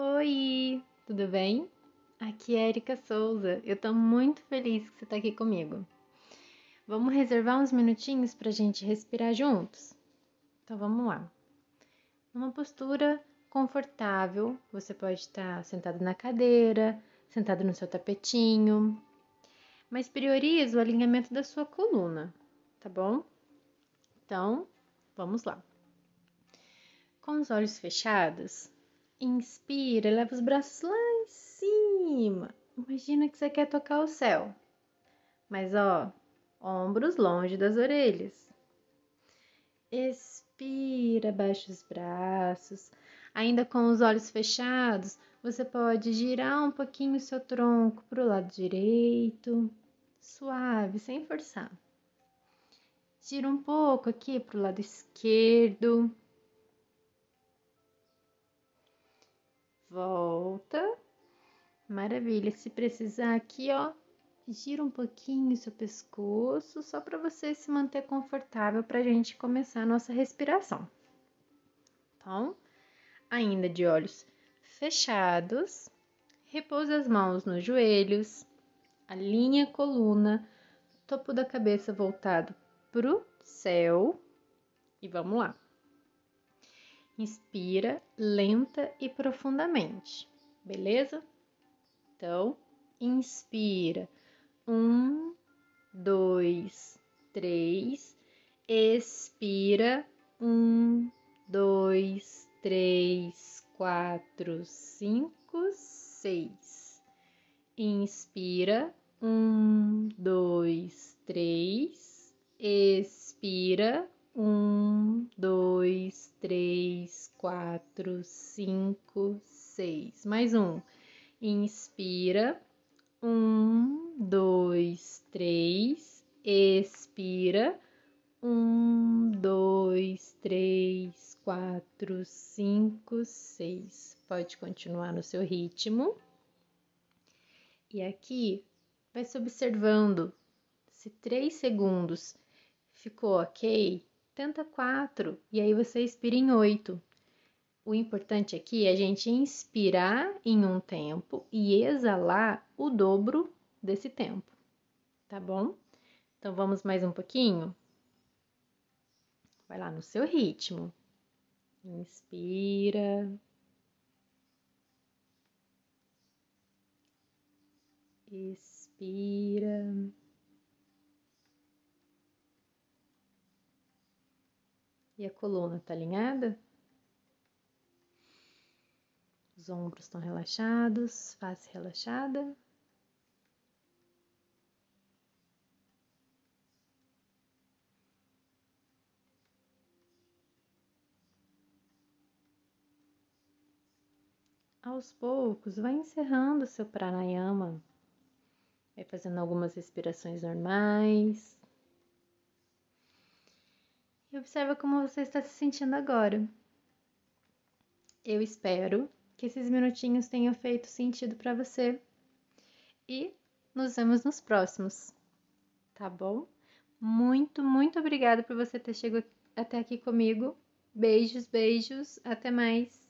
Oi, tudo bem? Aqui é Erika Souza. Eu tô muito feliz que você tá aqui comigo. Vamos reservar uns minutinhos pra gente respirar juntos? Então vamos lá. Numa postura confortável, você pode estar sentado na cadeira, sentado no seu tapetinho, mas priorize o alinhamento da sua coluna, tá bom? Então, vamos lá. Com os olhos fechados, Inspira, leva os braços lá em cima. Imagina que você quer tocar o céu. Mas ó, ombros longe das orelhas. Expira, baixa os braços. Ainda com os olhos fechados, você pode girar um pouquinho o seu tronco para o lado direito, suave, sem forçar. Gira um pouco aqui para o lado esquerdo. Volta. Maravilha. Se precisar aqui, ó, gira um pouquinho o seu pescoço, só para você se manter confortável para a gente começar a nossa respiração. Então, ainda de olhos fechados, repousa as mãos nos joelhos, alinha a coluna, topo da cabeça voltado pro céu e vamos lá. Inspira lenta e profundamente, beleza? Então, inspira. Um, dois, três. Expira. Um, dois, três, quatro, cinco, seis. Inspira. Um, dois, três. Expira. Um, dois, três, quatro, cinco, seis. Mais um. Inspira. Um, dois, três. Expira. Um, dois, três, quatro, cinco, seis. Pode continuar no seu ritmo. E aqui vai se observando se três segundos ficou ok, tenta quatro e aí você expira em oito. O importante aqui é a gente inspirar em um tempo e exalar o dobro desse tempo, tá bom? Então vamos mais um pouquinho? Vai lá no seu ritmo. Inspira. Expira. E a coluna tá alinhada? Os ombros estão relaxados, face relaxada. Aos poucos, vai encerrando o seu pranayama. Vai fazendo algumas respirações normais. E observa como você está se sentindo agora. Eu espero que esses minutinhos tenham feito sentido para você. E nos vemos nos próximos, tá bom? Muito, muito obrigada por você ter chegado até aqui comigo. Beijos, beijos, até mais.